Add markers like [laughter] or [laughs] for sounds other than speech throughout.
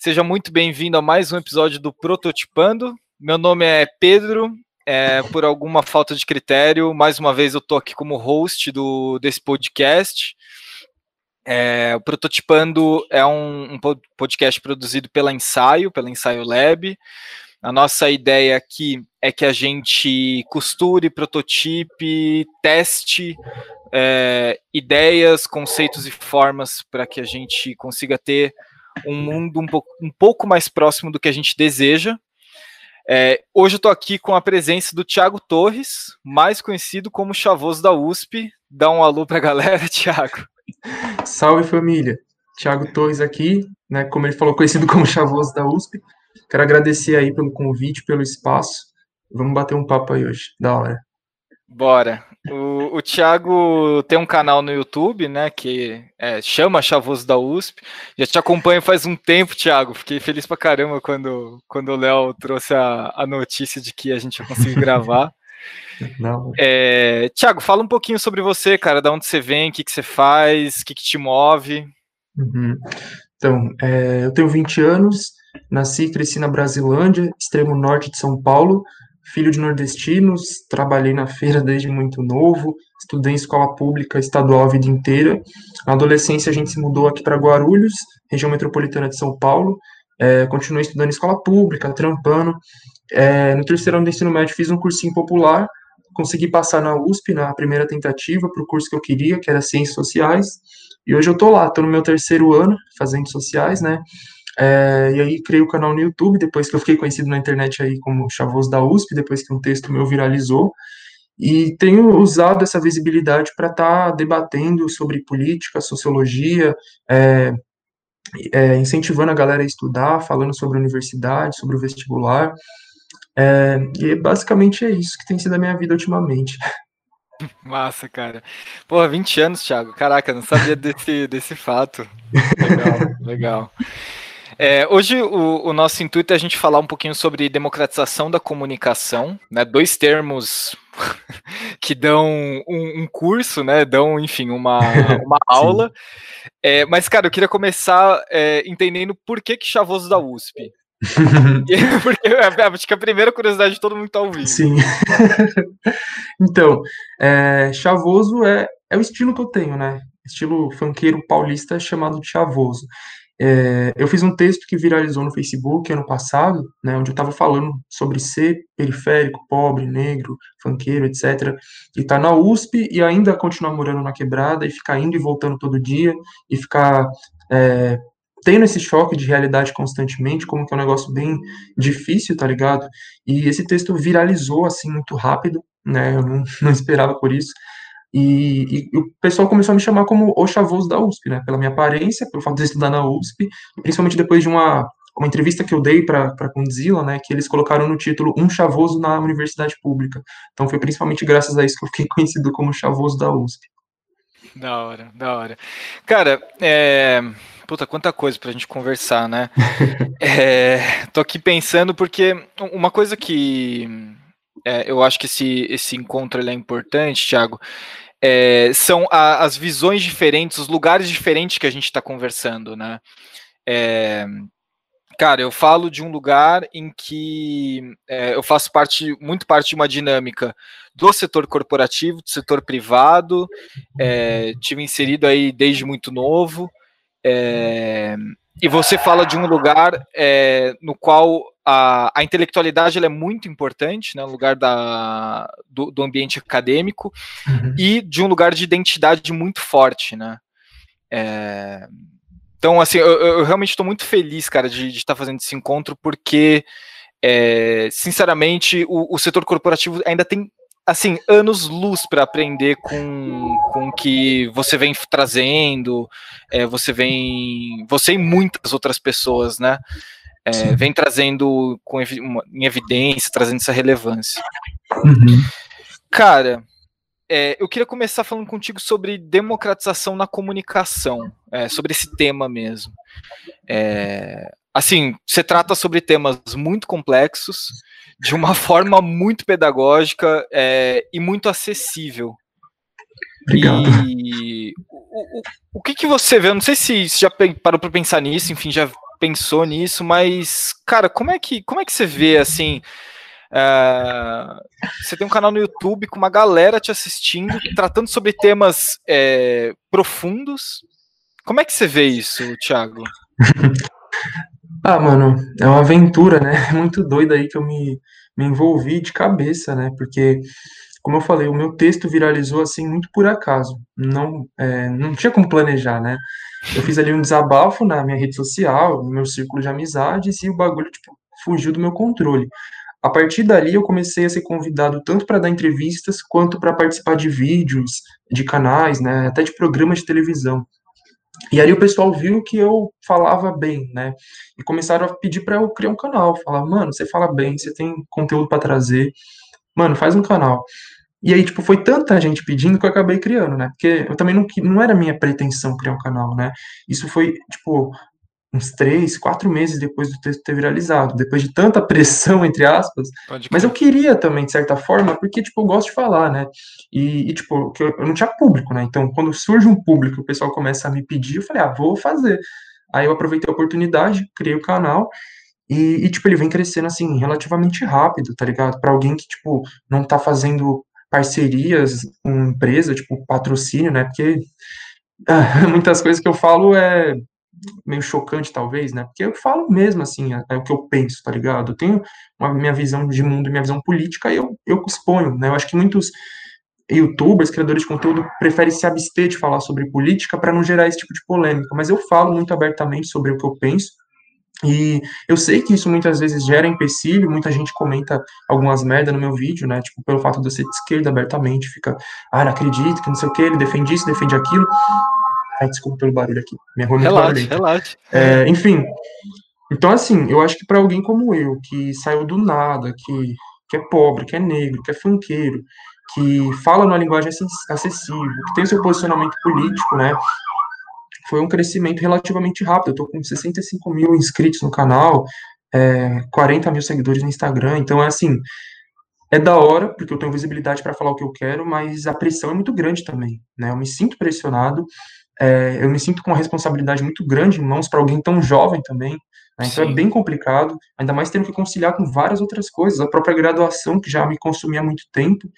Seja muito bem-vindo a mais um episódio do Prototipando. Meu nome é Pedro. É, por alguma falta de critério, mais uma vez eu estou aqui como host do, desse podcast. É, o Prototipando é um, um podcast produzido pela Ensaio, pela Ensaio Lab. A nossa ideia aqui é que a gente costure, prototipe, teste é, ideias, conceitos e formas para que a gente consiga ter um mundo um pouco, um pouco mais próximo do que a gente deseja. É, hoje eu estou aqui com a presença do Tiago Torres, mais conhecido como Chavoso da USP. Dá um alô para a galera, [laughs] Tiago. Salve família, Tiago Torres aqui, né? Como ele falou, conhecido como Chavoso da USP. Quero agradecer aí pelo convite, pelo espaço. Vamos bater um papo aí hoje, da hora. Bora. O, o Thiago tem um canal no YouTube, né, que é, chama Chavoso da USP. Já te acompanho faz um tempo, Thiago. Fiquei feliz pra caramba quando, quando o Léo trouxe a, a notícia de que a gente ia conseguir [laughs] gravar. Não. É, Thiago, fala um pouquinho sobre você, cara, da onde você vem, o que, que você faz, o que, que te move. Uhum. Então, é, eu tenho 20 anos, nasci e cresci na Brasilândia, extremo norte de São Paulo, filho de nordestinos, trabalhei na feira desde muito novo, estudei em escola pública estadual a vida inteira. Na adolescência, a gente se mudou aqui para Guarulhos, região metropolitana de São Paulo. É, continuei estudando em escola pública, trampando. É, no terceiro ano do ensino médio, fiz um cursinho popular, consegui passar na USP na primeira tentativa para o curso que eu queria, que era Ciências Sociais. E hoje eu estou lá, estou no meu terceiro ano fazendo sociais, né? É, e aí criei o canal no YouTube, depois que eu fiquei conhecido na internet aí como Chavoso da USP, depois que um texto meu viralizou. E tenho usado essa visibilidade para estar tá debatendo sobre política, sociologia, é, é, incentivando a galera a estudar, falando sobre a universidade, sobre o vestibular. É, e basicamente é isso que tem sido a minha vida ultimamente. [laughs] Massa, cara. Porra, 20 anos, Thiago. Caraca, não sabia desse, desse fato. Legal, legal. É, hoje o, o, nosso intuito é a gente falar um pouquinho sobre democratização da comunicação, né? Dois termos [laughs] que dão um, um, curso, né? Dão, enfim, uma, [laughs] uma aula. É, mas, cara, eu queria começar é, entendendo por que, que Chavoso da USP. [laughs] Porque é, acho que a primeira curiosidade de todo mundo está ouvindo. Sim. então, é, Chavoso é, é o estilo que eu tenho, né? Estilo funkeiro paulista chamado de Chavoso. É, eu fiz um texto que viralizou no Facebook ano passado, né, onde eu estava falando sobre ser periférico, pobre, negro, funkeiro, etc. E tá na USP e ainda continuar morando na quebrada e ficar indo e voltando todo dia e ficar é, tendo esse choque de realidade constantemente, como que é um negócio bem difícil, tá ligado? E esse texto viralizou assim muito rápido, né? Eu não, [laughs] não esperava por isso. E, e, o pessoal começou a me chamar como o chavoso da USP, né? Pela minha aparência, pelo fato de estudar na USP, principalmente depois de uma, uma entrevista que eu dei para a Condzilla, né? Que eles colocaram no título Um Chavoso na Universidade Pública. Então foi principalmente graças a isso que eu fiquei [laughs] conhecido como chavoso da USP. Da hora, da hora. Cara, é. Puta, quanta coisa pra gente conversar, né? [laughs] é, tô aqui pensando porque uma coisa que é, eu acho que esse, esse encontro é importante, Thiago. É, são a, as visões diferentes, os lugares diferentes que a gente está conversando, né? É, cara, eu falo de um lugar em que é, eu faço parte, muito parte de uma dinâmica do setor corporativo, do setor privado, é, tive inserido aí desde muito novo. E você fala de um lugar é, no qual a, a intelectualidade é muito importante, né, no lugar da, do, do ambiente acadêmico, uhum. e de um lugar de identidade muito forte, né. É, então, assim, eu, eu realmente estou muito feliz, cara, de, estar fazendo esse encontro, porque, é, sinceramente, o, o setor corporativo ainda tem assim, anos-luz para aprender com, com o que você vem trazendo, é, você vem. Você e muitas outras pessoas, né? É, vem trazendo com, em evidência, trazendo essa relevância. Uhum. Cara, é, eu queria começar falando contigo sobre democratização na comunicação, é, sobre esse tema mesmo. Assim, você trata sobre temas muito complexos, de uma [laughs] forma muito pedagógica é, e muito acessível. Obrigado. E o, o, o que, que você vê? Eu não sei se você já parou para pensar nisso, enfim, já pensou nisso, mas, cara, como é que, como é que você vê assim? Uh, você tem um canal no YouTube com uma galera te assistindo, tratando sobre temas é, profundos. Como é que você vê isso, Thiago? [laughs] ah, mano, é uma aventura, né? [laughs] Muito doida aí que eu me, me envolvi de cabeça, né? Porque, como eu falei, o meu texto viralizou assim muito por acaso. Não, é, não tinha como planejar, né? Eu fiz ali um desabafo na minha rede social, no meu círculo de amizades, e o bagulho, tipo, fugiu do meu controle. A partir dali, eu comecei a ser convidado tanto para dar entrevistas quanto para participar de vídeos, de canais, né, até de programas de televisão. E aí o pessoal viu que eu falava bem, né? E começaram a pedir para eu criar um canal, falar, mano, você fala bem, você tem conteúdo para trazer, mano, faz um canal. E aí, tipo, foi tanta gente pedindo que eu acabei criando, né? Porque eu também não, não era minha pretensão criar um canal, né? Isso foi, tipo, uns três, quatro meses depois do texto ter viralizado, depois de tanta pressão, entre aspas, mas eu queria também, de certa forma, porque, tipo, eu gosto de falar, né, e, e tipo, eu, eu, não tinha público, né, então, quando surge um público, o pessoal começa a me pedir, eu falei, ah, vou fazer, aí eu aproveitei a oportunidade, criei o canal, e, e tipo, ele vem crescendo, assim, relativamente rápido, tá ligado, para alguém que, tipo, não tá fazendo parcerias com empresa, tipo, patrocínio, né, porque [laughs] muitas coisas que eu falo é meio chocante, talvez, né? Porque eu falo mesmo, assim, é, é, o que eu penso, tá ligado? Eu tenho uma minha visão de mundo, minha visão política, e eu, eu exponho, né? Eu acho que muitos youtubers, criadores de conteúdo, preferem se abster de falar sobre política para não gerar esse tipo de polêmica, mas eu falo muito abertamente sobre o que eu penso, e eu sei que isso muitas vezes gera empecilho, muita gente comenta algumas merda no meu vídeo, né? Tipo, pelo fato de eu ser de esquerda abertamente, fica, ah, não acredito, que não sei o que, ele defende isso, defende aquilo. Ai, desculpa pelo barulho aqui. Minha rua é relaxe, relaxe. É, enfim, então assim, eu acho que para alguém como eu, que saiu do nada, que, que é pobre, que é negro, que é funkeiro, que fala numa linguagem acessível, que tem seu posicionamento político, né? Foi um crescimento relativamente rápido. Eu tô com 65 mil inscritos no canal, é, 40 mil seguidores no Instagram. Então, é assim, é da hora, porque eu tenho visibilidade para falar o que eu quero, mas a pressão é muito grande também, né? Eu me sinto pressionado é, eu me sinto com uma responsabilidade muito grande em mãos para alguém tão jovem também. Né? Então é Sim. é bem complicado, ainda mais tendo que conciliar com várias outras coisas, a própria graduação, que já me consumia muito tempo.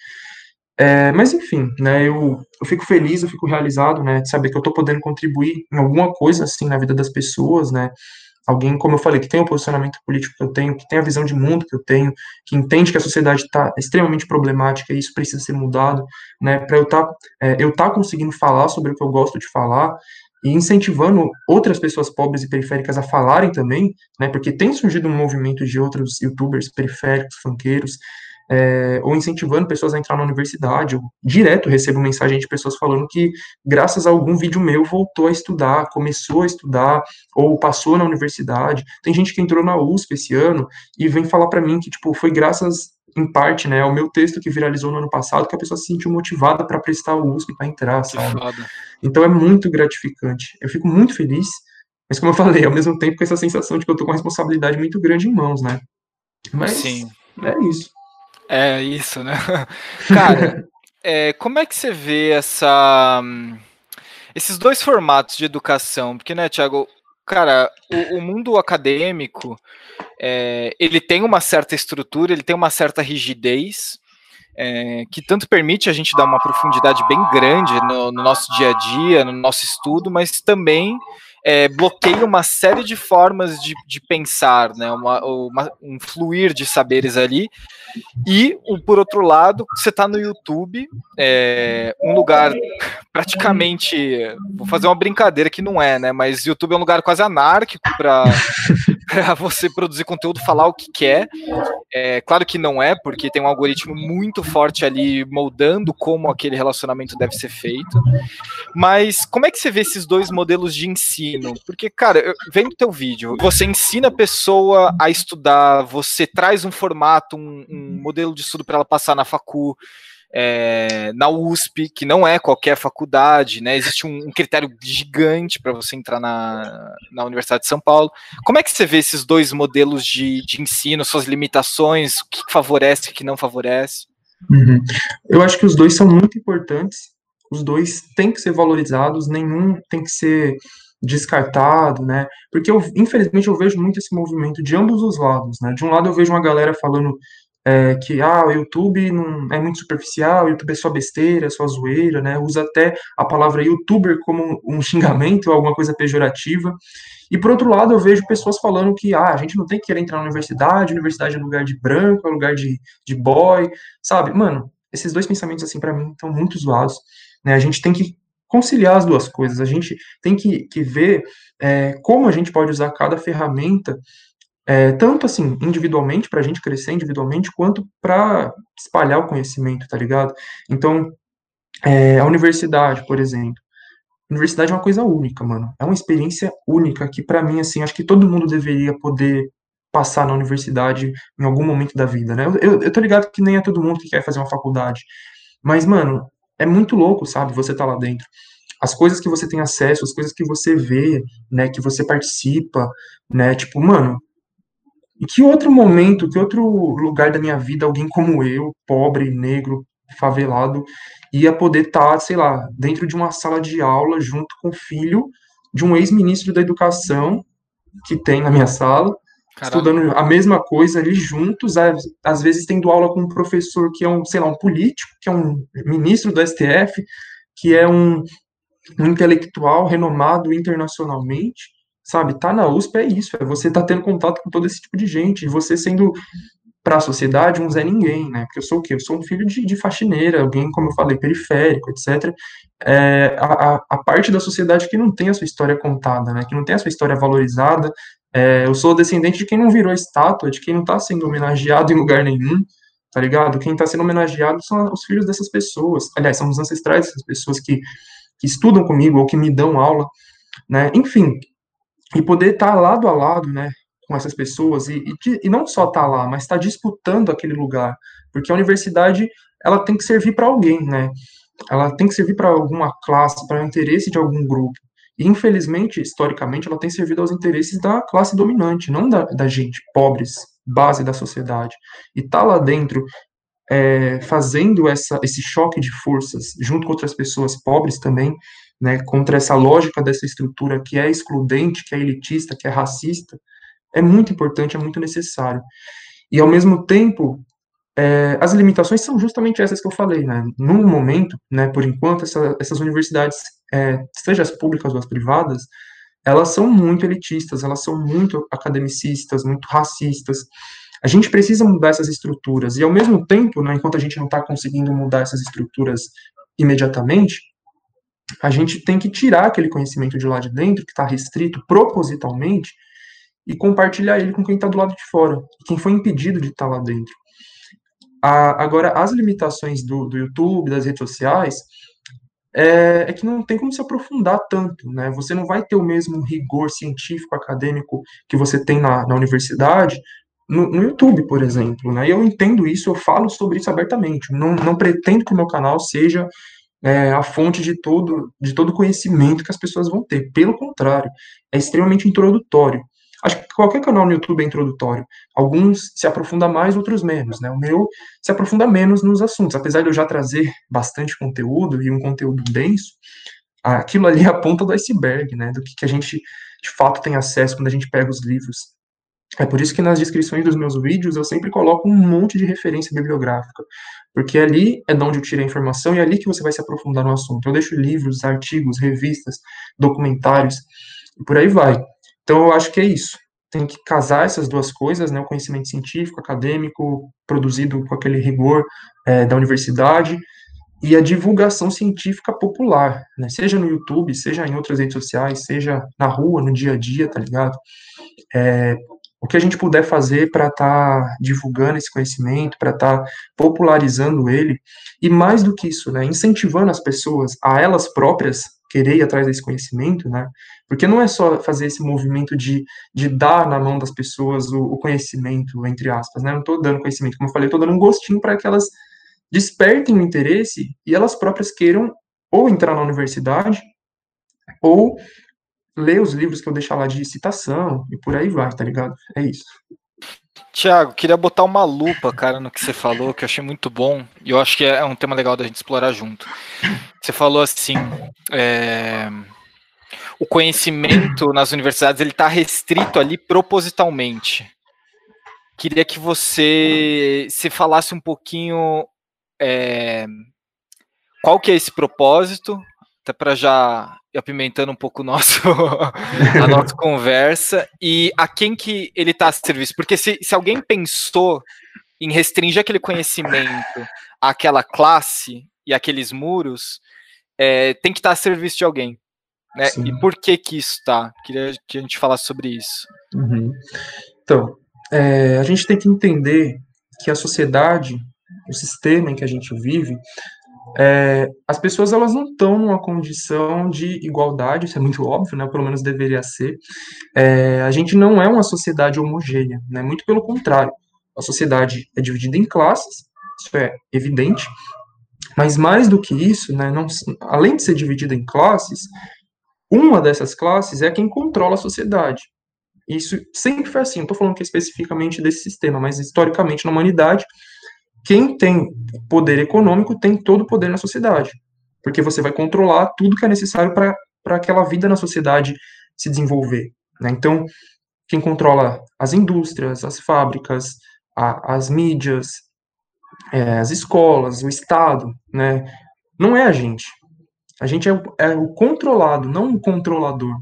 É, mas enfim, né, eu, eu fico feliz, eu fico realizado, né, de saber que eu estou podendo contribuir em alguma coisa assim na vida das pessoas, né, alguém, como eu falei, que tem o posicionamento político que eu tenho, que tem a visão de mundo que eu tenho, que entende que a sociedade está extremamente problemática e isso precisa ser mudado, né, para eu estar tá, é, eu tá conseguindo falar sobre o que eu gosto de falar e incentivando outras pessoas pobres e periféricas a falarem também, né, porque tem surgido um movimento de outros youtubers periféricos, funkeiros, é, ou incentivando pessoas a entrar na universidade. Eu direto recebo mensagem de pessoas falando que, graças a algum vídeo meu, voltou a estudar, começou a estudar, ou passou na universidade. Tem gente que entrou na USP esse ano e vem falar para mim que, tipo, foi graças em parte, né, ao meu texto que viralizou no ano passado, que a pessoa se sentiu motivada para prestar o USP para entrar, sabe? Então é muito gratificante. Eu fico muito feliz, mas como eu falei, ao mesmo tempo com essa sensação de que eu tô com uma responsabilidade muito grande em mãos, né? Mas Sim. é isso. É isso, né? [laughs] Cara, é, como é que você vê essa, esses dois formatos de educação? Porque, né, Tiago, cara, o, o, mundo acadêmico é, ele tem uma certa estrutura, ele tem uma certa rigidez. É, que tanto permite a gente dar uma profundidade bem grande no, no nosso dia a dia, no nosso estudo, mas também é, bloqueia uma série de formas de, de pensar, né? Uma, uma, um fluir de saberes ali. E, por outro lado, você está no YouTube, é, um lugar [laughs] praticamente. Vou fazer uma brincadeira que não é, né? Mas YouTube é um lugar quase anárquico para [laughs] para [laughs] você produzir conteúdo, falar o que quer. É, claro que não é, porque tem um algoritmo muito forte ali moldando como aquele relacionamento deve ser feito. Mas como é que você vê esses dois modelos de ensino? Porque, cara, eu, vendo teu vídeo, você ensina a pessoa a estudar, você traz um formato, um, um modelo de estudo para ela passar na facu é, na USP, que não é qualquer faculdade, né? Existe um, um critério gigante para você entrar na, na Universidade de São Paulo. Como é que você vê esses dois modelos de, de ensino, suas limitações, o que favorece o que não favorece? Uhum. Eu acho que os dois são muito importantes, os dois têm que ser valorizados, nenhum tem que ser descartado, né? Porque eu, infelizmente eu vejo muito esse movimento de ambos os lados, né? De um lado eu vejo uma galera falando é, que ah, o YouTube não é muito superficial, o YouTube é só besteira, é só zoeira, né? Usa até a palavra youtuber como um xingamento ou [laughs] alguma coisa pejorativa. E por outro lado, eu vejo pessoas falando que ah, a gente não tem que querer entrar na universidade, universidade é lugar de branco, é lugar de, de boy, sabe? Mano, esses dois pensamentos, assim, para mim, estão muito zoados. Né? A gente tem que conciliar as duas coisas, a gente tem que, que ver é, como a gente pode usar cada ferramenta é, tanto assim, individualmente, para a gente crescer individualmente, quanto para espalhar o conhecimento, tá ligado? Então, é, a universidade, por exemplo. Universidade é uma coisa única, mano. É uma experiência única que, para mim, assim, acho que todo mundo deveria poder passar na universidade em algum momento da vida, né? Eu, eu tô ligado que nem é todo mundo que quer fazer uma faculdade. Mas, mano, é muito louco, sabe? Você tá lá dentro as coisas que você tem acesso, as coisas que você vê, né, que você participa, né, tipo, mano, em que outro momento, que outro lugar da minha vida alguém como eu, pobre, negro, favelado, ia poder estar, tá, sei lá, dentro de uma sala de aula junto com o filho de um ex-ministro da educação que tem na minha sala, Caralho. estudando a mesma coisa ali juntos, às vezes tendo aula com um professor que é um, sei lá, um político, que é um ministro do STF, que é um, um intelectual renomado internacionalmente, sabe? Tá na USP é isso, é você tá tendo contato com todo esse tipo de gente, e você sendo para a sociedade um Zé Ninguém, né? Porque eu sou o quê? Eu sou um filho de, de faxineira, alguém, como eu falei, periférico, etc. É, a, a, parte da sociedade que não tem a sua história contada, né? Que não tem a sua história valorizada. É, eu sou descendente de quem não virou estátua, de quem não está sendo homenageado em lugar nenhum, tá ligado? Quem está sendo homenageado são os filhos dessas pessoas. Aliás, são os ancestrais dessas pessoas que, que estudam comigo ou que me dão aula, né? Enfim, e poder estar lado a lado, né, com essas pessoas e, e, e não só estar tá lá, mas estar tá disputando aquele lugar, porque a universidade ela tem que servir para alguém, né? Ela tem que servir para alguma classe, para o interesse de algum grupo. E, infelizmente, historicamente, ela tem servido aos interesses da classe dominante, não da, da gente, pobres, base da sociedade. E tá lá dentro, é, fazendo essa, esse choque de forças, junto com outras pessoas pobres também, né, contra essa lógica dessa estrutura que é excludente, que é elitista, que é racista, é muito importante, é muito necessário. E, ao mesmo tempo, é, as limitações são justamente essas que eu falei, né? No momento, né, por enquanto, essa, essas universidades, é, seja as públicas ou as privadas, elas são muito elitistas, elas são muito academicistas, muito racistas. A gente precisa mudar essas estruturas, e ao mesmo tempo, né, enquanto a gente não está conseguindo mudar essas estruturas imediatamente, a gente tem que tirar aquele conhecimento de lá de dentro, que está restrito propositalmente, e compartilhar ele com quem está do lado de fora, quem foi impedido de estar tá lá dentro. A, agora, as limitações do, do YouTube, das redes sociais, é, é, que não tem como se aprofundar tanto, né? Você não vai ter o mesmo rigor científico, acadêmico que você tem na, na universidade, no, no, YouTube, por exemplo, né? Eu entendo isso, eu falo sobre isso abertamente. Não, não pretendo que o meu canal seja é, a fonte de todo de todo conhecimento que as pessoas vão ter. Pelo contrário, é extremamente introdutório. Acho que qualquer canal no YouTube é introdutório. Alguns se aprofundam mais, outros menos, né? O meu se aprofunda menos nos assuntos, apesar de eu já trazer bastante conteúdo e um conteúdo denso. Aquilo ali é a ponta do iceberg, né? Do que, que a gente de fato tem acesso quando a gente pega os livros. É por isso que nas descrições dos meus vídeos eu sempre coloco um monte de referência bibliográfica, porque ali é de onde eu tirei a informação e é ali que você vai se aprofundar no assunto. Eu deixo livros, artigos, revistas, documentários e por aí vai. Então eu acho que é isso. Tem que casar essas duas coisas, né? O conhecimento científico, acadêmico, produzido com aquele rigor é, da universidade e a divulgação científica popular, né? Seja no YouTube, seja em outras redes sociais, seja na rua, no dia a dia, tá ligado? É, o que a gente puder fazer para estar tá divulgando esse conhecimento, para estar tá popularizando ele, e mais do que isso, né, incentivando as pessoas a elas próprias querer ir atrás desse conhecimento, né, porque não é só fazer esse movimento de, de dar na mão das pessoas o, o conhecimento, entre aspas, né, não estou dando conhecimento, como eu falei, estou dando um gostinho para que elas despertem o interesse e elas próprias queiram ou entrar na universidade, ou ler os livros que eu deixar lá de citação e por aí vai, tá ligado? É isso. Tiago, queria botar uma lupa, cara, no que você falou, que eu achei muito bom, e eu acho que é um tema legal da gente explorar junto. Você falou assim, é... o conhecimento nas universidades ele está restrito ali propositalmente. Queria que você se falasse um pouquinho é... qual que é esse propósito, até para já apimentando um pouco nosso, [laughs] a nossa conversa, e a quem que ele está a serviço. Porque se, se alguém pensou em restringir aquele conhecimento àquela classe e aqueles muros, é, tem que estar tá a serviço de alguém. Né? E por que que isso está? Queria que a gente falasse sobre isso. Uhum. Então, é, a gente tem que entender que a sociedade, o sistema em que a gente vive, é, as pessoas elas não estão numa condição de igualdade, isso é muito óbvio, né? Pelo menos deveria ser. É, a gente não é uma sociedade homogênea, né? Muito pelo contrário. A sociedade é dividida em classes, isso é evidente. Mas mais do que isso, né? Não, além de ser dividida em classes, uma dessas classes é quem controla a sociedade. Isso sempre foi assim. Não estou falando que especificamente desse sistema, mas historicamente na humanidade quem tem poder econômico tem todo o poder na sociedade, porque você vai controlar tudo que é necessário para aquela vida na sociedade se desenvolver. Né? Então, quem controla as indústrias, as fábricas, a, as mídias, é, as escolas, o Estado, né? não é a gente. A gente é o, é o controlado, não o controlador.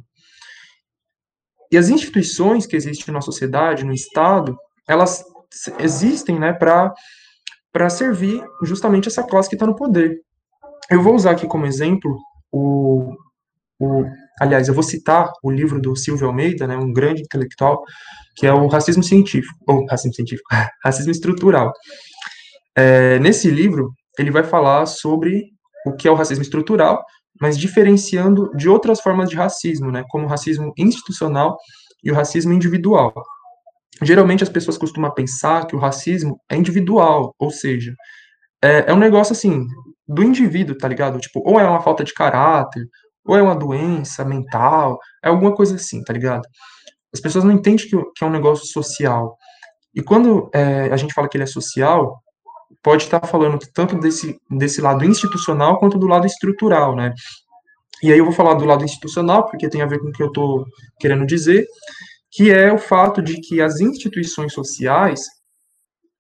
E as instituições que existem na sociedade, no Estado, elas existem né, para para servir justamente essa classe que está no poder. Eu vou usar aqui como exemplo o, o, aliás, eu vou citar o livro do Silvio Almeida, né, um grande intelectual, que é o Racismo Científico, ou Racismo Científico, [laughs] Racismo Estrutural. É, nesse livro, ele vai falar sobre o que é o racismo estrutural, mas diferenciando de outras formas de racismo, né, como o racismo institucional e o racismo individual geralmente as pessoas costumam pensar que o racismo é individual, ou seja, é, é, um negócio assim, do indivíduo, tá ligado? Tipo, ou é uma falta de caráter, ou é uma doença mental, é alguma coisa assim, tá ligado? As pessoas não entendem que, que é um negócio social. E quando é, a gente fala que ele é social, pode estar falando tanto desse, desse lado institucional quanto do lado estrutural, né? E aí eu vou falar do lado institucional, porque tem a ver com o que eu estou querendo dizer, que é o fato de que as instituições sociais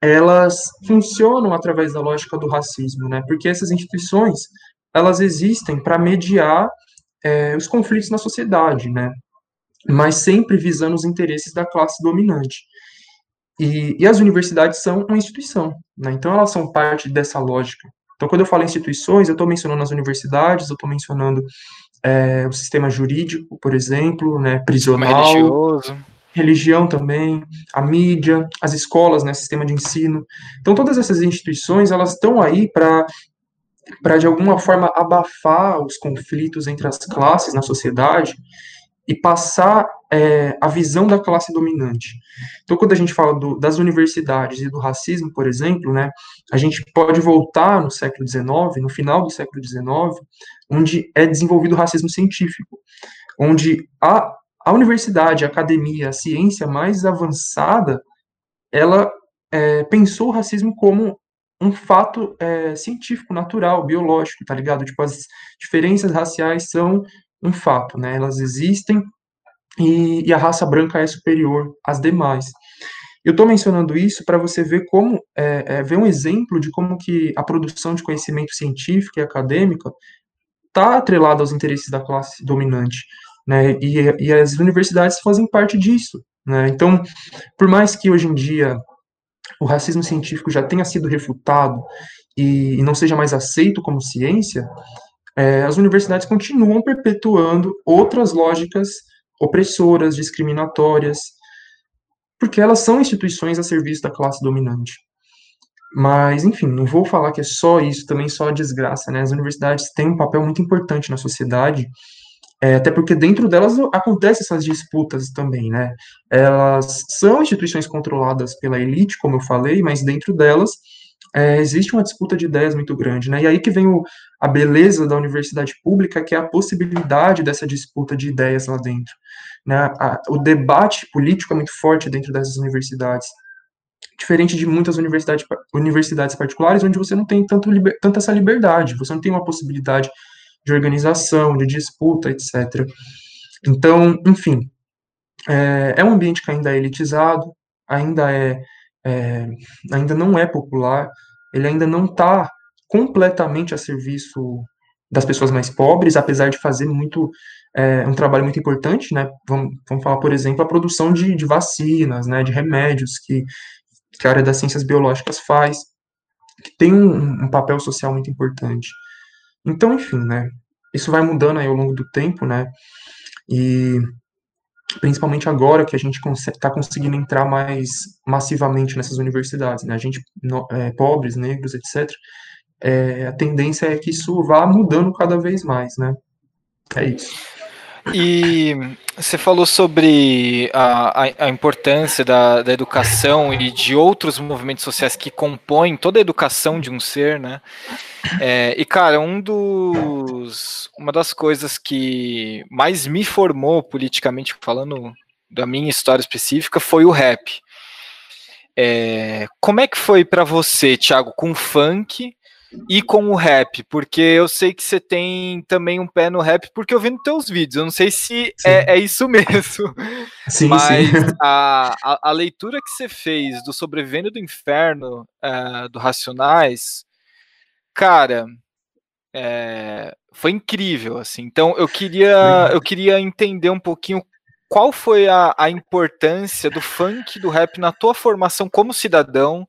elas funcionam através da lógica do racismo, né? Porque essas instituições elas existem para mediar é, os conflitos na sociedade, né? Mas sempre visando os interesses da classe dominante. E, e as universidades são uma instituição, né? Então elas são parte dessa lógica. Então quando eu falo instituições, eu estou mencionando as universidades, eu estou mencionando é, o sistema jurídico, por exemplo, né, prisional, religioso. religião também, a mídia, as escolas, né, sistema de ensino. Então, todas essas instituições, elas estão aí para para de alguma forma abafar os conflitos entre as classes na sociedade e passar é, a visão da classe dominante. Então, quando a gente fala do, das universidades e do racismo, por exemplo, né, a gente pode voltar no século XIX, no final do século XIX, onde é desenvolvido o racismo científico, onde a, a universidade, a academia, a ciência mais avançada, ela é, pensou o racismo como um fato é, científico, natural, biológico, tá ligado? Tipo, as diferenças raciais são um fato, né? Elas existem e, e a raça branca é superior às demais. Eu estou mencionando isso para você ver como é, é, ver um exemplo de como que a produção de conhecimento científico e acadêmica está atrelada aos interesses da classe dominante, né? E, e as universidades fazem parte disso, né? Então, por mais que hoje em dia o racismo científico já tenha sido refutado e, e não seja mais aceito como ciência, é, as universidades continuam perpetuando outras lógicas opressoras, discriminatórias. porque elas são instituições a serviço da classe dominante. Mas, enfim, não vou falar que é só isso, também só desgraça, né? As universidades têm um papel muito importante na sociedade, é, até porque dentro delas acontecem essas disputas também, né? Elas são instituições controladas pela elite, como eu falei, mas dentro delas é, existe uma disputa de ideias muito grande, né? E aí que vem o, a beleza da universidade pública, que é a possibilidade dessa disputa de ideias lá dentro. Né? A, o debate político é muito forte dentro dessas universidades, diferente de muitas universidades, universidades particulares, onde você não tem tanto, tanta essa liberdade, você não tem uma possibilidade de organização, de disputa, etc. Então, enfim, é, é um ambiente que ainda é elitizado, ainda é, é ainda não é popular, ele ainda não está completamente a serviço das pessoas mais pobres, apesar de fazer muito é, um trabalho muito importante, né? Vamos, vamos falar, por exemplo, a produção de, de vacinas, né? De remédios que, que a área das ciências biológicas faz, que tem um, um papel social muito importante. Então, enfim, né? Isso vai mudando aí ao longo do tempo, né? E principalmente agora que a gente está conseguindo entrar mais massivamente nessas universidades, né? A gente, no, é, pobres, negros, etc., é, a tendência é que isso vá mudando cada vez mais, né? É isso. E você falou sobre a, a, a importância da, da, educação e de outros movimentos sociais que compõem toda a educação de um ser, né? É, e cara, um dos, uma das coisas que mais me formou politicamente falando da minha história específica foi o rap. É, como é que foi para você, Thiago, com funk? E com o rap, porque eu sei que você tem também um pé no rap, porque eu vi nos teus vídeos, eu não sei se é, é, isso [laughs] mesmo, sim, mas sim. A, a, a, leitura que você fez do Sobrevivendo do Inferno, uh, do Racionais, cara, é, foi incrível, assim, então eu queria, eu queria entender um pouquinho qual foi a, a importância do funk, do rap na tua formação como cidadão,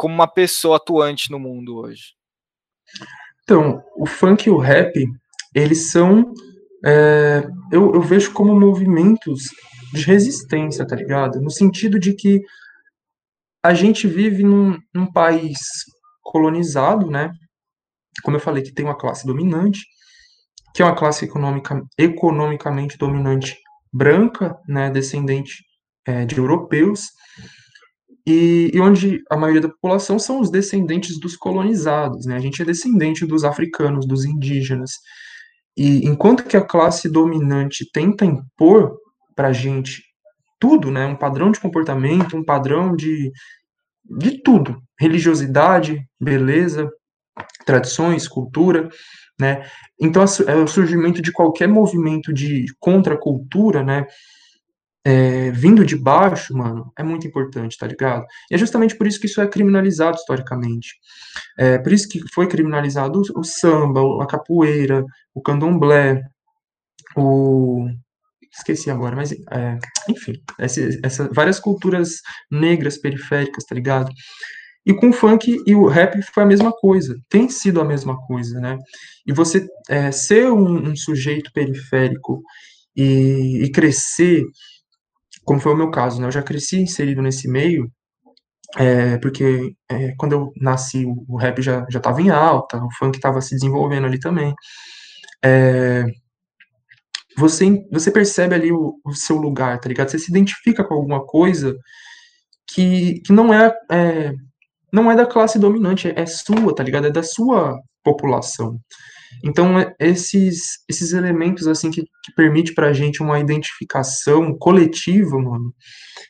como uma pessoa atuante no mundo hoje? Então, o funk e o rap, eles são. É, eu, eu vejo como movimentos de resistência, tá ligado? No sentido de que a gente vive num, num país colonizado, né? Como eu falei, que tem uma classe dominante, que é uma classe econômica, economicamente dominante branca, né, descendente é, de europeus, e, e, onde a maioria da população são os descendentes dos colonizados, né? A gente é descendente dos africanos, dos indígenas. E enquanto que a classe dominante tenta impor para a gente tudo, né? Um padrão de comportamento, um padrão de, de tudo, religiosidade, beleza, tradições, cultura, né? Então, é o surgimento de qualquer movimento de contracultura, né? É, vindo de baixo, mano, é muito importante, tá ligado? E é justamente por isso que isso é criminalizado historicamente. É por isso que foi criminalizado o, o samba, a capoeira, o candomblé, o esqueci agora, mas é, enfim, essa, essa, várias culturas negras periféricas, tá ligado? E com o funk e o rap foi a mesma coisa, tem sido a mesma coisa, né? E você é, ser um, um, sujeito periférico e, e crescer como foi o meu caso, né? Eu já cresci inserido nesse meio, é, porque é, quando eu nasci, o, rap já já estava em alta, o funk estava se desenvolvendo ali também. É, você você percebe ali o, o, seu lugar, tá ligado? Você se identifica com alguma coisa que, que não é, é não é da classe dominante, é, é sua, tá ligado? É da sua população. Então, é, esses, esses elementos, assim, que, que permite pra gente uma identificação coletiva, mano,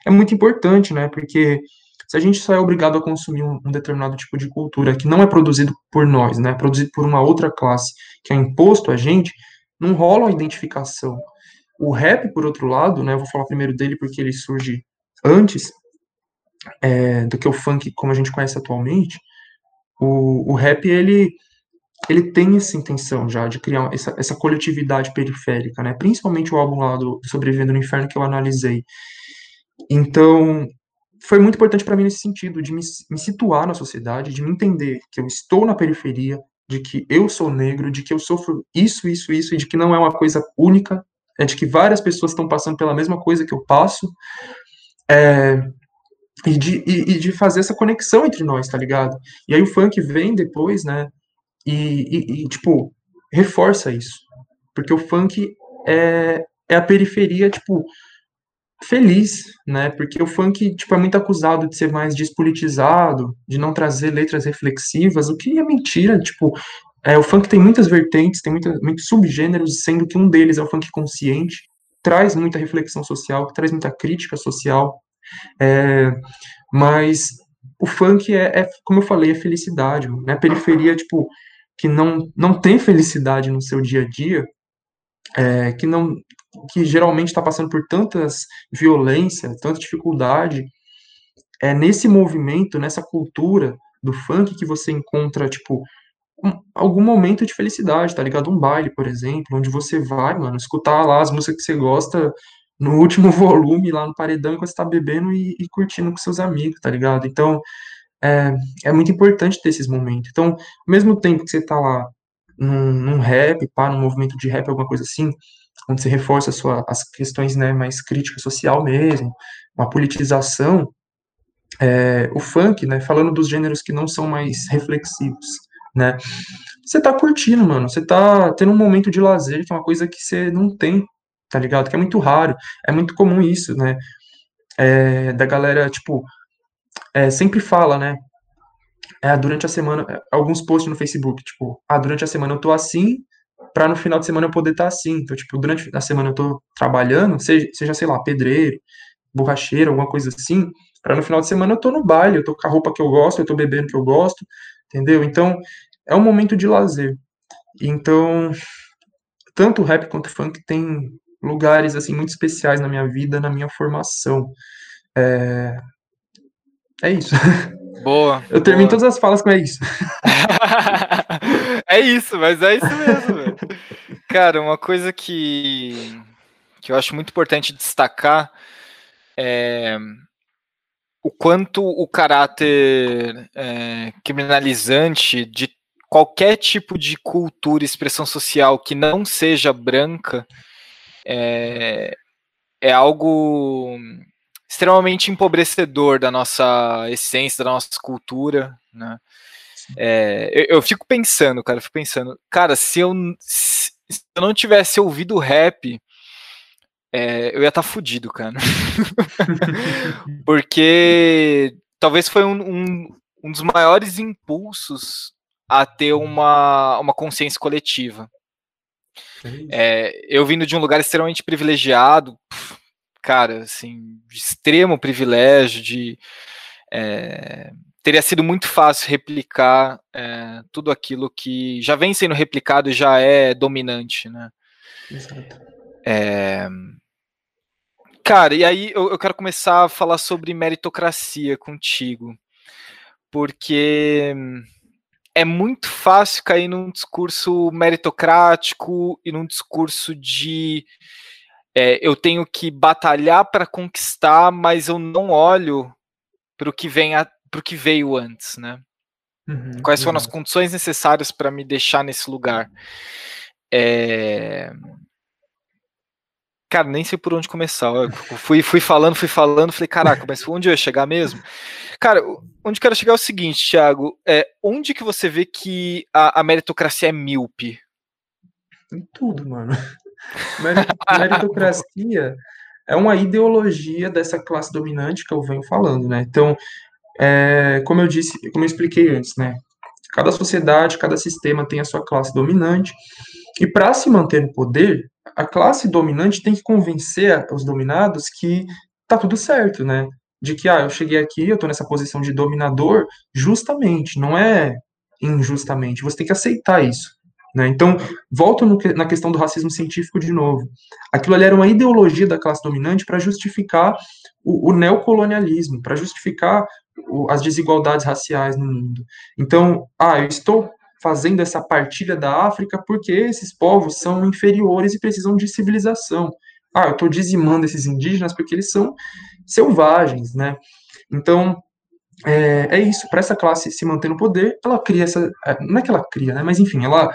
é muito importante, né? Porque se a gente só é obrigado a consumir um, um, determinado tipo de cultura que não é produzido por nós, né? É produzido por uma outra classe que é imposto a gente, não rola a identificação. O rap, por outro lado, né? Eu vou falar primeiro dele porque ele surge antes é, do que o funk como a gente conhece atualmente. O, o rap, ele ele tem essa intenção já de criar essa, essa coletividade periférica, né? Principalmente o álbum lá do Sobrevivendo no Inferno que eu analisei. Então, foi muito importante para mim nesse sentido, de me, me, situar na sociedade, de me entender que eu estou na periferia, de que eu sou negro, de que eu sofro isso, isso, isso, e de que não é uma coisa única, é de que várias pessoas estão passando pela mesma coisa que eu passo, É, e, de, e, e, de fazer essa conexão entre nós, tá ligado? E aí o funk vem depois, né? E, e, tipo, reforça isso. Porque o funk é, é a periferia, tipo, feliz, né? Porque o funk, tipo, é muito acusado de ser mais despolitizado, de não trazer letras reflexivas, o que é mentira, tipo, é, o funk tem muitas vertentes, tem muitos subgêneros, sendo que um deles é o funk consciente, traz muita reflexão social, traz muita crítica social, é, mas o funk é, é, como eu falei, é felicidade, né? A periferia, tipo, que não, não tem felicidade no seu dia a dia, é, que não que geralmente está passando por tantas violência, tanta dificuldade, é nesse movimento, nessa cultura do funk que você encontra, tipo, um, algum momento de felicidade, tá ligado? Um baile, por exemplo, onde você vai, mano, escutar lá as músicas que você gosta no [laughs] último volume, lá no paredão, enquanto você tá bebendo e, e curtindo com seus amigos, tá ligado? Então, é, é muito importante ter esses momentos. Então, ao mesmo tempo que você tá lá num, num rap, pá, num movimento de rap, alguma coisa assim, onde você reforça sua, as questões né, mais crítica social mesmo, uma politização, é, o funk, né, falando dos gêneros que não são mais reflexivos, né, você tá curtindo, mano, você tá tendo um momento de lazer, que é uma coisa que você não tem, tá ligado? Que é muito raro, é muito comum isso, né, é, da galera, tipo, é, sempre fala, né, é, durante a semana, alguns posts no Facebook, tipo, ah, durante a semana eu tô assim, para no final de semana eu poder estar tá assim. Então, tipo, durante a semana eu tô trabalhando, seja, seja sei lá, pedreiro, borracheiro, alguma coisa assim, para no final de semana eu tô no baile, eu tô com a roupa que eu gosto, eu tô bebendo que eu gosto, entendeu? Então, é um momento de lazer. Então, tanto o rap quanto o funk tem lugares assim muito especiais na minha vida, na minha formação. É, é isso. Boa. [laughs] Eu termino boa. todas as falas com é isso. [laughs] é isso, mas é isso mesmo. Cara, uma coisa que, que eu acho muito importante destacar é o quanto o caráter é, criminalizante de qualquer tipo de cultura, expressão social que não seja branca é, é algo extremamente empobrecedor da nossa essência, da nossa cultura, né? É, eu, eu, fico pensando, cara, eu fico pensando, cara, se eu, se eu não tivesse ouvido rap, é, eu ia estar tá fudido, cara. [laughs] Porque talvez foi um, um, um, dos maiores impulsos a ter uma, uma consciência coletiva. É, eu vindo de um lugar extremamente privilegiado, cara, assim, de extremo privilégio, de é, teria sido muito fácil replicar é, tudo aquilo que já vem sendo replicado e já é dominante, né? Exato. É, cara, e aí eu, eu quero começar a falar sobre meritocracia contigo, porque é muito fácil cair num discurso meritocrático e num discurso de é, eu tenho que batalhar para conquistar, mas eu não olho para o que vem para o que veio antes, né? Uhum, Quais foram uhum. as condições necessárias para me deixar nesse lugar? É... Cara, nem sei por onde começar. Eu fui, fui falando, fui falando, falei, caraca, mas onde eu ia chegar mesmo? Cara, onde eu quero chegar é o seguinte, Thiago, é, onde que você vê que a, a meritocracia é míope? Em tudo, mano. Meritocracia é uma ideologia dessa classe dominante que eu venho falando, né? Então, é, como eu disse, como eu expliquei antes, né? Cada sociedade, cada sistema tem a sua classe dominante, e para se manter no poder, a classe dominante tem que convencer os dominados que tá tudo certo, né? De que, ah, eu cheguei aqui, eu tô nessa posição de dominador justamente, não é injustamente. Você tem que aceitar isso. Né? Então, volto no, na questão do racismo científico de novo. Aquilo ali era uma ideologia da classe dominante para justificar o, o neocolonialismo, para justificar o, as desigualdades raciais no mundo. Então, ah, eu estou fazendo essa partilha da África porque esses povos são inferiores e precisam de civilização. Ah, eu estou dizimando esses indígenas porque eles são selvagens, né? Então, é, é isso. Para essa classe se manter no poder, ela cria essa. É, não é que ela cria, né? Mas enfim, ela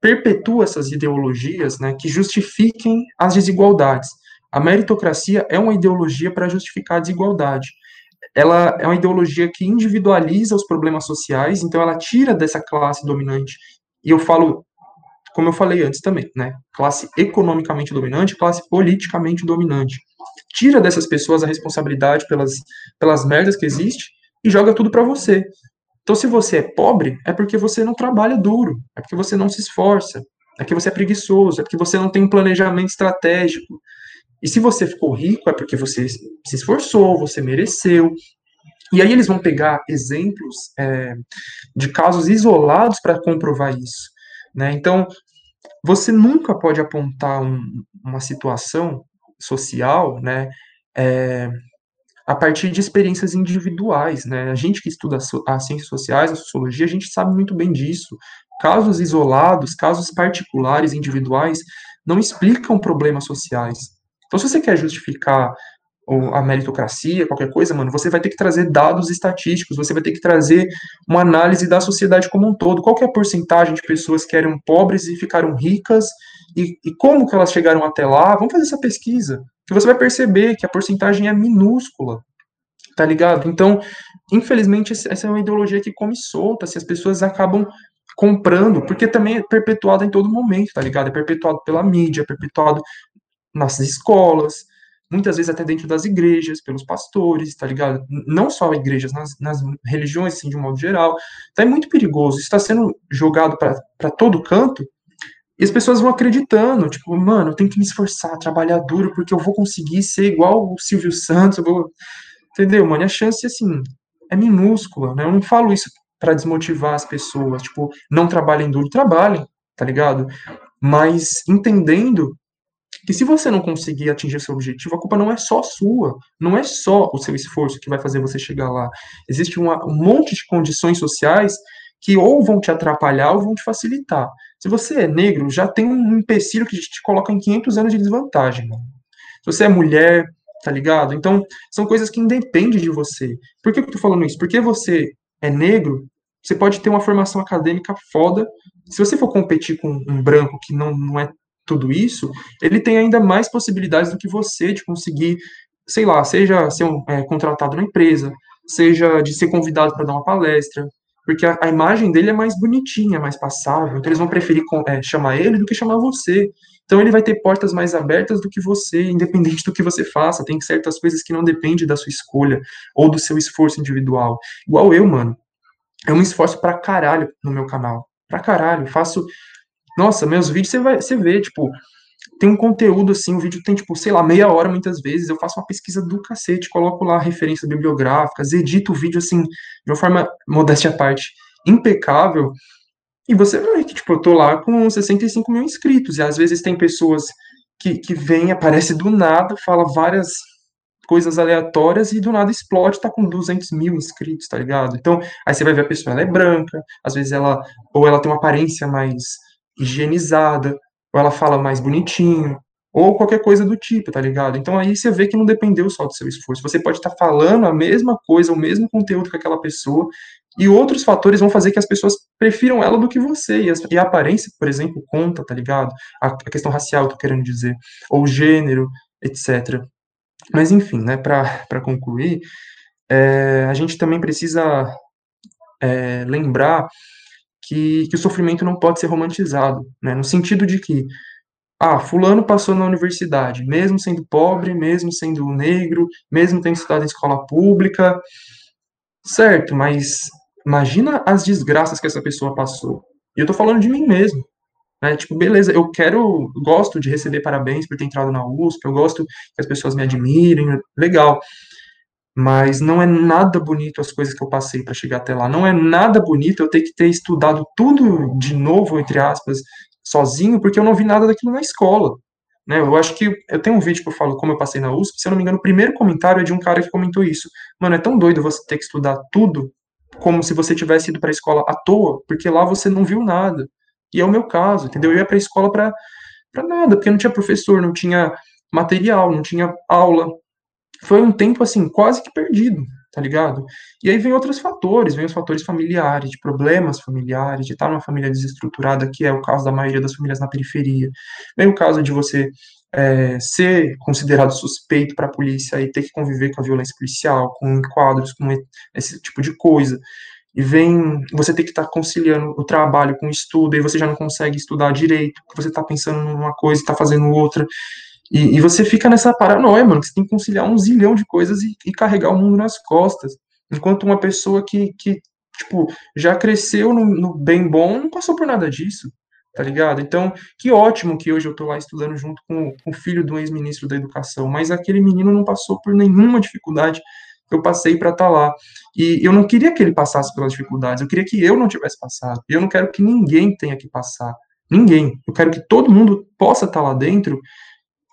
perpetua essas ideologias né, que justifiquem as desigualdades. A meritocracia é uma ideologia para justificar a desigualdade. Ela é uma ideologia que individualiza os problemas sociais, então ela tira dessa classe dominante. E eu falo, como eu falei antes também, né? Classe economicamente dominante, classe politicamente dominante. Tira dessas pessoas a responsabilidade pelas, pelas merdas que existe e joga tudo para você. Então, se você é pobre, é porque você não trabalha duro, é porque você não se esforça, é porque você é preguiçoso, é porque você não tem um planejamento estratégico. E se você ficou rico, é porque você se esforçou, você mereceu. E aí eles vão pegar exemplos é, de casos isolados para comprovar isso. Né? Então, você nunca pode apontar um, uma situação social né, é, a partir de experiências individuais. Né? A gente que estuda as ciências sociais, a sociologia, a gente sabe muito bem disso. Casos isolados, casos particulares, individuais, não explicam problemas sociais. Então, se você quer justificar a meritocracia, qualquer coisa, mano, você vai ter que trazer dados estatísticos, você vai ter que trazer uma análise da sociedade como um todo. Qual é a porcentagem de pessoas que eram pobres e ficaram ricas e, e como que elas chegaram até lá? Vamos fazer essa pesquisa, que você vai perceber que a porcentagem é minúscula, tá ligado? Então, infelizmente, essa é uma ideologia que come solta, se as pessoas acabam comprando, porque também é perpetuada em todo momento, tá ligado? É perpetuado pela mídia, é perpetuado nas escolas, muitas vezes até dentro das igrejas, pelos pastores, tá ligado? Não só igrejas, nas, nas religiões, assim, de um modo geral. Então é muito perigoso. Isso está sendo jogado para todo canto e as pessoas vão acreditando, tipo, mano, eu tenho que me esforçar, trabalhar duro, porque eu vou conseguir ser igual o Silvio [laughs] Santos, eu vou... Entendeu, mano? E a chance, assim, é minúscula, né? Eu não falo isso para desmotivar as pessoas, tipo, não trabalhem duro, trabalhem, tá ligado? Mas entendendo que se você não conseguir atingir seu objetivo, a culpa não é só sua, não é só o seu esforço que vai fazer você chegar lá. Existe uma, um monte de condições sociais que ou vão te atrapalhar ou vão te facilitar. Se você é negro, já tem um empecilho que te coloca em 500 anos de desvantagem. Mano. Se você é mulher, tá ligado? Então, são coisas que independem de você. Por que eu tô falando isso? Porque você é negro, você pode ter uma formação acadêmica foda. Se você for competir com um branco que não, não é tudo isso, ele tem ainda mais possibilidades do que você de conseguir, sei lá, seja ser um, é, contratado na empresa, seja de ser convidado para dar uma palestra, porque a, a, imagem dele é mais bonitinha, mais passável, então eles vão preferir é, chamar ele do que chamar você. Então ele vai ter portas mais abertas do que você, independente do que você faça. Tem certas coisas que não dependem da sua escolha ou do seu esforço individual. Igual eu, mano. Eu me esforço pra caralho no meu canal. Pra caralho. Faço nossa, meus vídeos você vai, você vê, tipo, tem um conteúdo assim, o vídeo tem, tipo, sei lá, meia hora muitas vezes, eu faço uma pesquisa do cacete, coloco lá referências bibliográficas, edito o vídeo assim, de uma forma, modéstia à parte, impecável, e você vê que, tipo, eu tô lá com 65 mil inscritos, e às vezes tem pessoas que, que vêm, aparece do nada, fala várias coisas aleatórias e do nada explode, tá com 200 mil inscritos, tá ligado? Então, aí você vai ver a pessoa, ela é branca, às vezes ela, ou ela tem uma aparência mais higienizada, ela fala mais bonitinho, ou qualquer coisa do tipo, tá ligado? Então aí você vê que não dependeu só do seu esforço. Você pode estar tá falando a mesma coisa, o mesmo conteúdo que aquela pessoa, e outros fatores vão fazer que as pessoas prefiram ela do que você. E, a aparência, por exemplo, conta, tá ligado? A, a questão racial, tô querendo dizer, ou gênero, etc. Mas enfim, né, para concluir, é, a gente também precisa é, lembrar que, que o sofrimento não pode ser romantizado, né? No sentido de que, ah, fulano passou na universidade, mesmo sendo pobre, mesmo sendo negro, mesmo tendo estudado em escola pública, certo, mas imagina as desgraças que essa pessoa passou. E eu tô falando de mim mesmo. Né? Tipo, beleza, eu quero, gosto de receber parabéns por ter entrado na USP, eu gosto que as pessoas me admirem, legal mas não é nada bonito as coisas que eu passei para chegar até lá. Não é nada bonito eu ter que ter estudado tudo de novo, entre aspas, sozinho, porque eu não vi nada daquilo na escola. Né? Eu acho que eu tenho um vídeo que eu falo como eu passei na USP, se eu não me engano, o primeiro comentário é de um cara que comentou isso. Mano, é tão doido você ter que estudar tudo como se você tivesse ido para a escola à toa, porque lá você não viu nada. E é o meu caso, entendeu? Eu ia para a escola para nada, porque não tinha professor, não tinha material, não tinha aula, foi um tempo assim quase que perdido, tá ligado? E aí vem outros fatores, vem os fatores familiares, de problemas familiares, de estar numa família desestruturada, que é o caso da maioria das famílias na periferia. Vem o caso de você é, ser considerado suspeito para a polícia e ter que conviver com a violência policial, com enquadros, com esse tipo de coisa. E vem você ter que estar tá conciliando o trabalho com o estudo, e você já não consegue estudar direito, você está pensando numa coisa e está fazendo outra. E, e, você fica nessa paranoia, mano, que você tem que conciliar um zilhão de coisas e, e carregar o mundo nas costas. Enquanto uma pessoa que, que tipo, já cresceu no, no bem bom não passou por nada disso tá ligado? Então, que ótimo que hoje eu tô lá estudando junto com, com o filho do ex-ministro da Educação, mas aquele menino não passou por nenhuma dificuldade que eu passei para estar tá lá. E eu não queria que ele passasse pelas dificuldades, eu queria que eu não tivesse passado. Eu não quero que ninguém tenha que passar. Ninguém. Eu quero que todo mundo possa estar tá lá dentro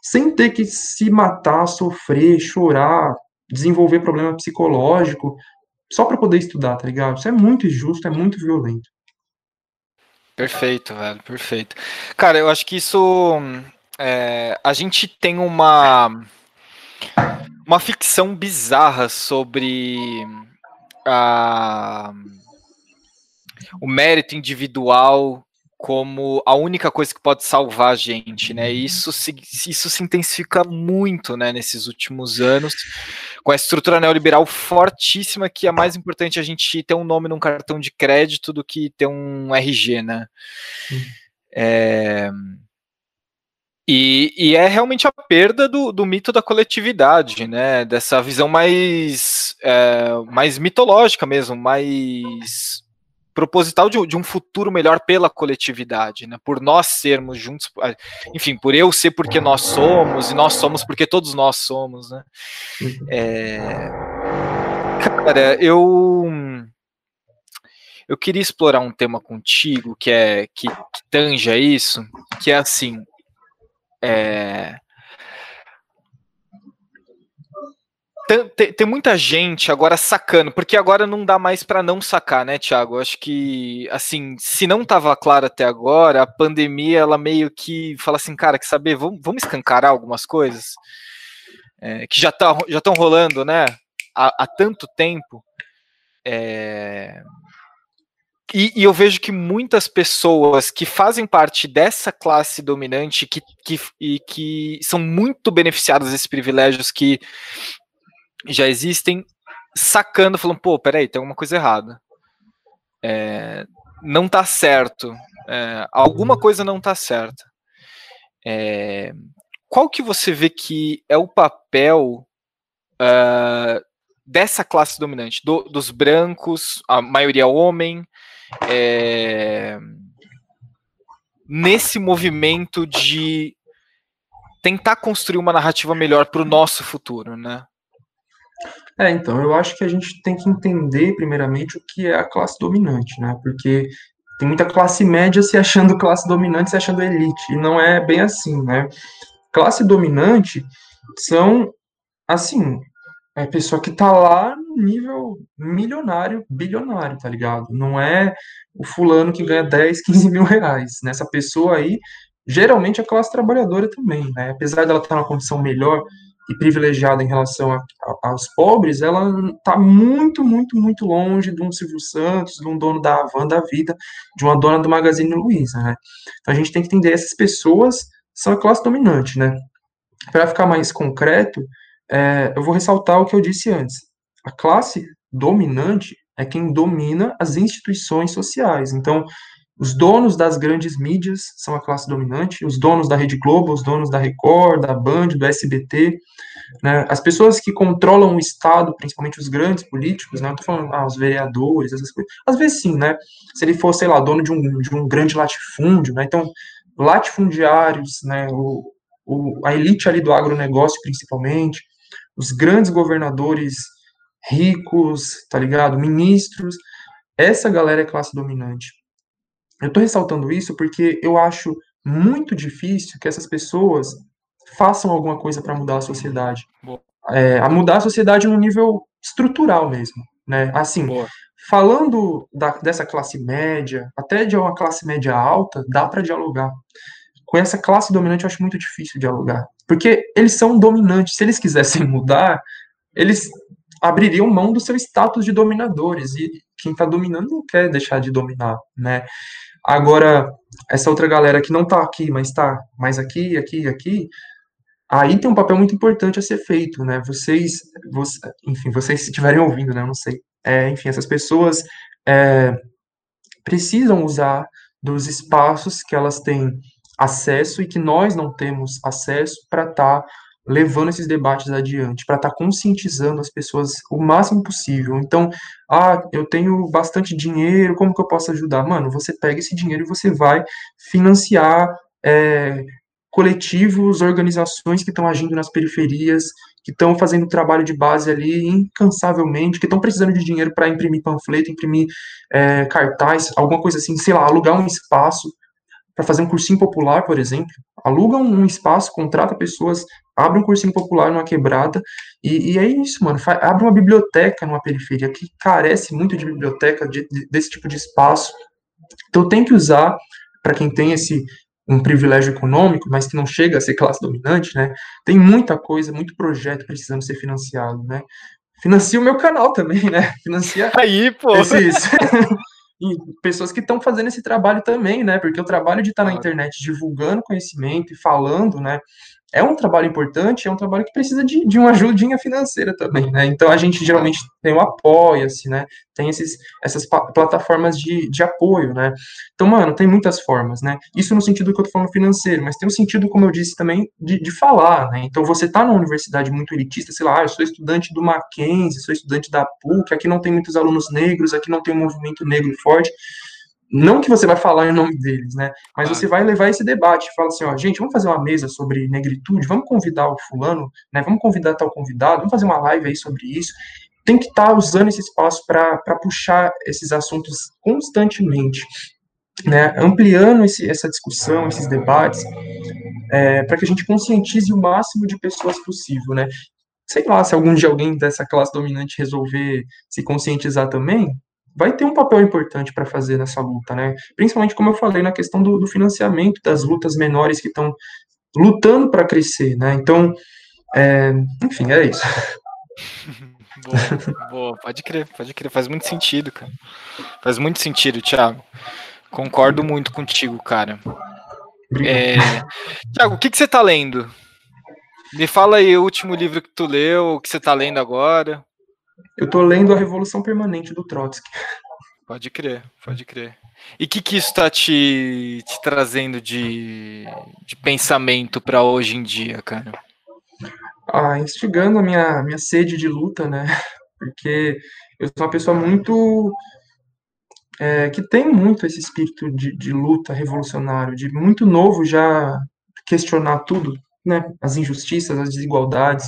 sem ter que se matar, sofrer, chorar, desenvolver problema psicológico, só para poder estudar, tá ligado? Isso é muito injusto, é muito violento. Perfeito, velho, perfeito. Cara, eu acho que isso. É, a gente tem uma. Uma ficção bizarra sobre a, o mérito individual como a única coisa que pode salvar a gente, né? E isso se, isso se intensifica muito, né, nesses últimos anos, com a estrutura neoliberal fortíssima que é mais importante a gente ter um nome num cartão de crédito do que ter um RG, né? É... E, e, é realmente a perda do, do, mito da coletividade, né? Dessa visão mais, é, mais mitológica mesmo, mais proposital de, de, um futuro melhor pela coletividade, né? Por nós sermos juntos, enfim, por eu ser porque nós somos e nós somos porque todos nós somos, né? É... Cara, eu eu queria explorar um tema contigo que é que, que tanja isso, que é assim, é, tem, tem, muita gente agora sacando, porque agora não dá mais para não sacar, né, Thiago? acho que, assim, se não estava claro até agora, a pandemia, ela meio que fala assim, cara, que saber, vamos, vamos escancarar algumas coisas é, que já tá, já estão rolando, né, há, há tanto tempo. É, e, e, eu vejo que muitas pessoas que fazem parte dessa classe dominante que, que, e que são muito beneficiadas desses privilégios que já existem sacando, falando, pô, peraí, tem alguma coisa errada. É, não tá certo. É, alguma coisa não tá certa. É, qual que você vê que é o papel uh, dessa classe dominante, do, dos brancos, a maioria homem, é, nesse movimento de tentar construir uma narrativa melhor para o nosso futuro, né? É, então, eu acho que a gente tem que entender, primeiramente, o que é a classe dominante, né? Porque tem muita classe média se achando [laughs] classe dominante, se achando elite, e não é bem assim, né? Classe dominante são, assim, é pessoa que tá lá no nível milionário, bilionário, tá ligado? Não é o fulano que ganha 10, 15 mil reais. Nessa pessoa aí, geralmente a classe trabalhadora também, né? Apesar dela estar tá numa condição melhor, e privilegiada em relação a, a, aos pobres, ela está muito, muito, muito longe de um Silvio Santos, de um dono da Avan da vida, de uma dona do Magazine Luiza, né? Então a gente tem que entender essas pessoas são a classe dominante, né? Para ficar mais concreto, é, eu vou ressaltar o que eu disse antes. A classe dominante é quem domina as instituições sociais. Então, os donos das grandes mídias são a classe dominante, os donos da Rede Globo, os donos da Record, da Band, do SBT, né? As pessoas que controlam o Estado, principalmente os grandes políticos, né? Não tô falando, ah, os vereadores, essas coisas. Às vezes sim, né? Se ele for, sei lá, dono de um, de um grande latifúndio, né? Então, latifundiários, né? O, o, a elite ali do agronegócio, principalmente, os grandes governadores ricos, tá ligado? Ministros, essa galera é classe dominante. Eu estou ressaltando isso porque eu acho muito difícil que essas pessoas façam alguma coisa para mudar a sociedade. É, a mudar a sociedade no nível estrutural mesmo. Né? Assim, Boa. falando da, dessa classe média, até de uma classe média alta, dá para dialogar. Com essa classe dominante, eu acho muito difícil dialogar. Porque eles são dominantes. Se eles quisessem [laughs] mudar, eles abririam mão do seu status de dominadores. E quem está dominando não quer deixar de dominar, né? Agora, essa outra galera que não está aqui, mas está mais aqui, aqui, aqui, aí tem um papel muito importante a ser feito, né? Vocês, você, enfim, vocês se estiverem ouvindo, né? Eu não sei. É, enfim, essas pessoas é, precisam usar dos espaços que elas têm acesso e que nós não temos acesso para estar tá levando esses debates adiante, para estar tá conscientizando as pessoas o máximo possível. Então, ah, eu tenho bastante dinheiro, como que eu posso ajudar? Mano, você pega esse dinheiro e você vai financiar é, coletivos, organizações que estão agindo nas periferias, que estão fazendo trabalho de base ali incansavelmente, que estão precisando de dinheiro para imprimir panfleto, imprimir é, cartaz, alguma coisa assim, sei lá, alugar um espaço para fazer um cursinho popular, por exemplo. Aluga um, espaço, contrata pessoas, abre um cursinho popular numa quebrada, e, e é isso, mano. Abre uma biblioteca numa periferia que carece muito de biblioteca, de, de, desse tipo de espaço. Então tem que usar, para quem tem esse um privilégio econômico, mas que não chega a ser classe dominante, né? Tem muita coisa, muito projeto precisando ser financiado, né? Financia o meu canal também, né? Financia aí, pô. Esses... [laughs] e pessoas que estão fazendo esse trabalho também, né? Porque o trabalho de estar na internet divulgando conhecimento e falando, né? É um trabalho importante, é um trabalho que precisa de, de uma ajudinha financeira também, né? Então a gente geralmente tem o Apoia-se, né? Tem esses, essas plataformas de, de apoio, né? Então, mano, tem muitas formas, né? Isso no sentido que eu tô falando financeiro, mas tem o um sentido, como eu disse também, de, de falar, né? Então você tá numa universidade muito elitista, sei lá, ah, eu sou estudante do Mackenzie, sou estudante da PUC, aqui não tem muitos alunos negros, aqui não tem um movimento negro forte não que você vai falar em nome deles, né? Mas você vai levar esse debate, fala assim, ó, gente, vamos fazer uma mesa sobre negritude, vamos convidar o fulano, né? Vamos convidar tal convidado, vamos fazer uma live aí sobre isso. Tem que estar tá usando esse espaço para puxar esses assuntos constantemente, né? Ampliando esse, essa discussão, esses debates, é, para que a gente conscientize o máximo de pessoas possível, né? Sei lá, se algum dia alguém dessa classe dominante resolver se conscientizar também, vai ter um papel importante para fazer nessa luta, né? Principalmente, como eu falei, na questão do, do financiamento das lutas menores que estão lutando para crescer, né? Então, é, enfim, é isso. [laughs] boa, boa, pode crer, pode crer, faz muito sentido, cara. Faz muito sentido, Thiago. Concordo muito contigo, cara. É... Thiago, o que, que você está lendo? Me fala aí o último livro que tu leu, o que você está lendo agora. Eu tô lendo A Revolução Permanente do Trotsky. Pode crer, pode crer. E o que, que isso está te, te trazendo de, de pensamento para hoje em dia, cara? Ah, instigando a minha, minha sede de luta, né? Porque eu sou uma pessoa muito. É, que tem muito esse espírito de, de luta revolucionário, de muito novo já questionar tudo, né? As injustiças, as desigualdades.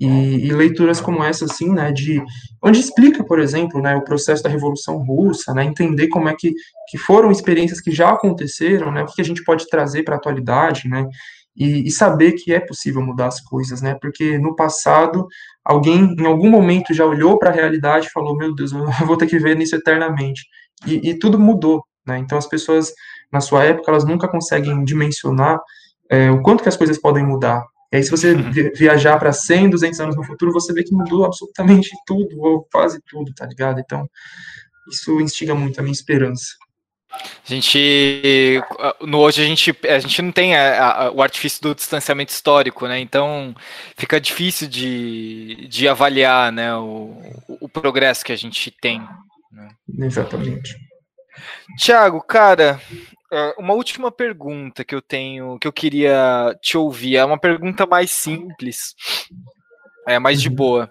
E, e, leituras como essa, assim, né, de onde explica, por exemplo, né, o processo da Revolução Russa, né, entender como é que, que foram experiências que já aconteceram, né, o que a gente pode trazer para a atualidade, né, e, e, saber que é possível mudar as coisas, né, porque no passado alguém em algum momento já olhou para a realidade e falou, meu Deus, [laughs] eu vou ter que ver nisso eternamente, e, e tudo mudou, né, então as pessoas na sua época elas nunca conseguem dimensionar é, o quanto que as coisas podem mudar, e aí, se você viajar para 100, 200 anos no futuro, você vê que mudou absolutamente [laughs] tudo, ou quase tudo, tá ligado? Então, isso instiga muito a minha esperança. A gente, no hoje a gente, a gente não tem a, a, o artifício do distanciamento histórico, né? Então fica difícil de, de avaliar, né, o, o progresso que a gente tem. Né? Exatamente. Tiago, cara, uma última pergunta que eu tenho, que eu queria te ouvir, é uma pergunta mais simples, é mais de uhum. boa.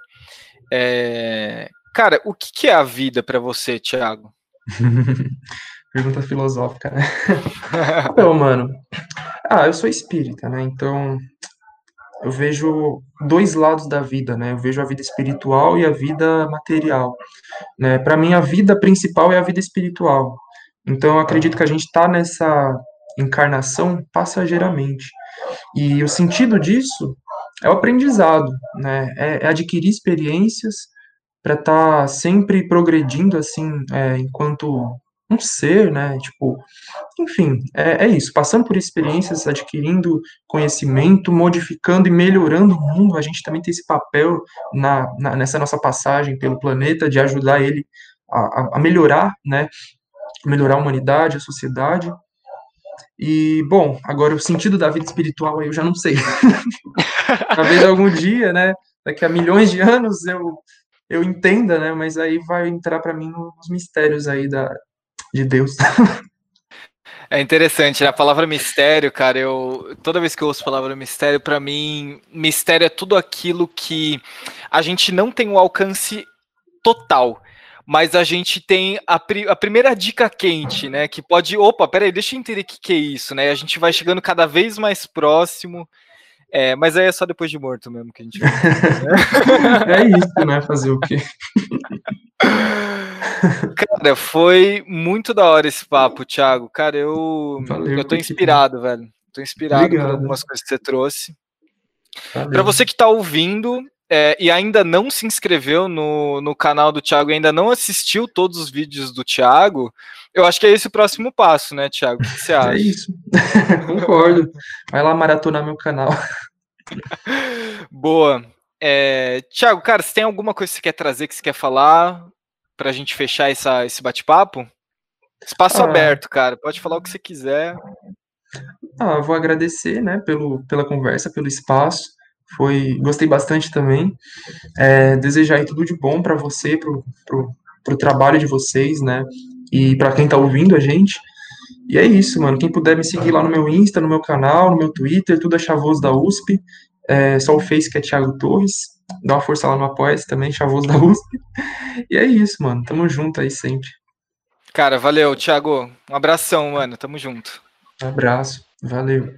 É, cara, o que, é a vida para você, Thiago? [laughs] pergunta filosófica, né? [laughs] Então, mano, ah, eu sou espírita, né? Então, eu vejo dois lados da vida, né? Eu vejo a vida espiritual e a vida material, né? Para mim, a vida principal é a vida espiritual. Então, eu acredito que a gente está nessa encarnação passageiramente. E o sentido disso é o aprendizado, né? É, é adquirir experiências para estar tá sempre progredindo, assim, é, enquanto um ser, né? Tipo, enfim, é, é, isso. Passando por experiências, adquirindo conhecimento, modificando e melhorando o mundo. A gente também tem esse papel na, na nessa nossa passagem pelo planeta de ajudar ele a, a melhorar, né? Melhorar a humanidade, a sociedade. E, bom, agora o sentido da vida espiritual aí eu já não sei. [laughs] Talvez algum dia, né, daqui a milhões de anos eu, eu entenda, né, mas aí vai entrar para mim nos mistérios aí da, de Deus. [laughs] É interessante? A palavra mistério, cara, eu toda vez que eu ouço a palavra mistério, para mim, mistério é tudo aquilo que a gente não tem o alcance total mas a gente tem a, pri a, primeira dica quente, né? Que pode. Opa, peraí, deixa eu entender o que, que é isso, né? A gente vai chegando cada vez mais próximo. É, mas aí é só depois de morto mesmo que a gente vai. Né? [laughs] é isso, né? Fazer o quê? Cara, foi muito da hora esse papo, Thiago. Cara, eu, Valeu, eu tô inspirado, velho. Tô inspirado Obrigado. por algumas coisas que você trouxe. Para você que tá ouvindo, é, e ainda não se inscreveu no, no canal do Thiago, ainda não assistiu todos os vídeos do Thiago, eu acho que é esse o próximo passo, né, Thiago? O que você é acha? É isso. [laughs] Concordo. Vai lá maratonar meu canal. [laughs] Boa. É, Thiago, cara, você tem alguma coisa que você quer trazer, que você quer falar para a gente fechar essa, esse bate-papo? Espaço ah, aberto, cara. Pode falar o que você quiser. Ah, vou agradecer, né, pelo, pela conversa, pelo espaço. Foi, gostei bastante também. É, desejar tudo de bom para você, pro, pro, pro trabalho de vocês, né? E para quem tá ouvindo a gente. E é isso, mano. Quem puder me seguir lá no meu Insta, no meu canal, no meu Twitter, tudo é Chavoso da USP. É, só o Face que é Thiago Torres. Dá uma força lá no apoia também, Chavoso da USP. E é isso, mano. Tamo junto aí sempre. Cara, valeu, Thiago. Um abração, mano. Tamo junto. Um abraço. Valeu.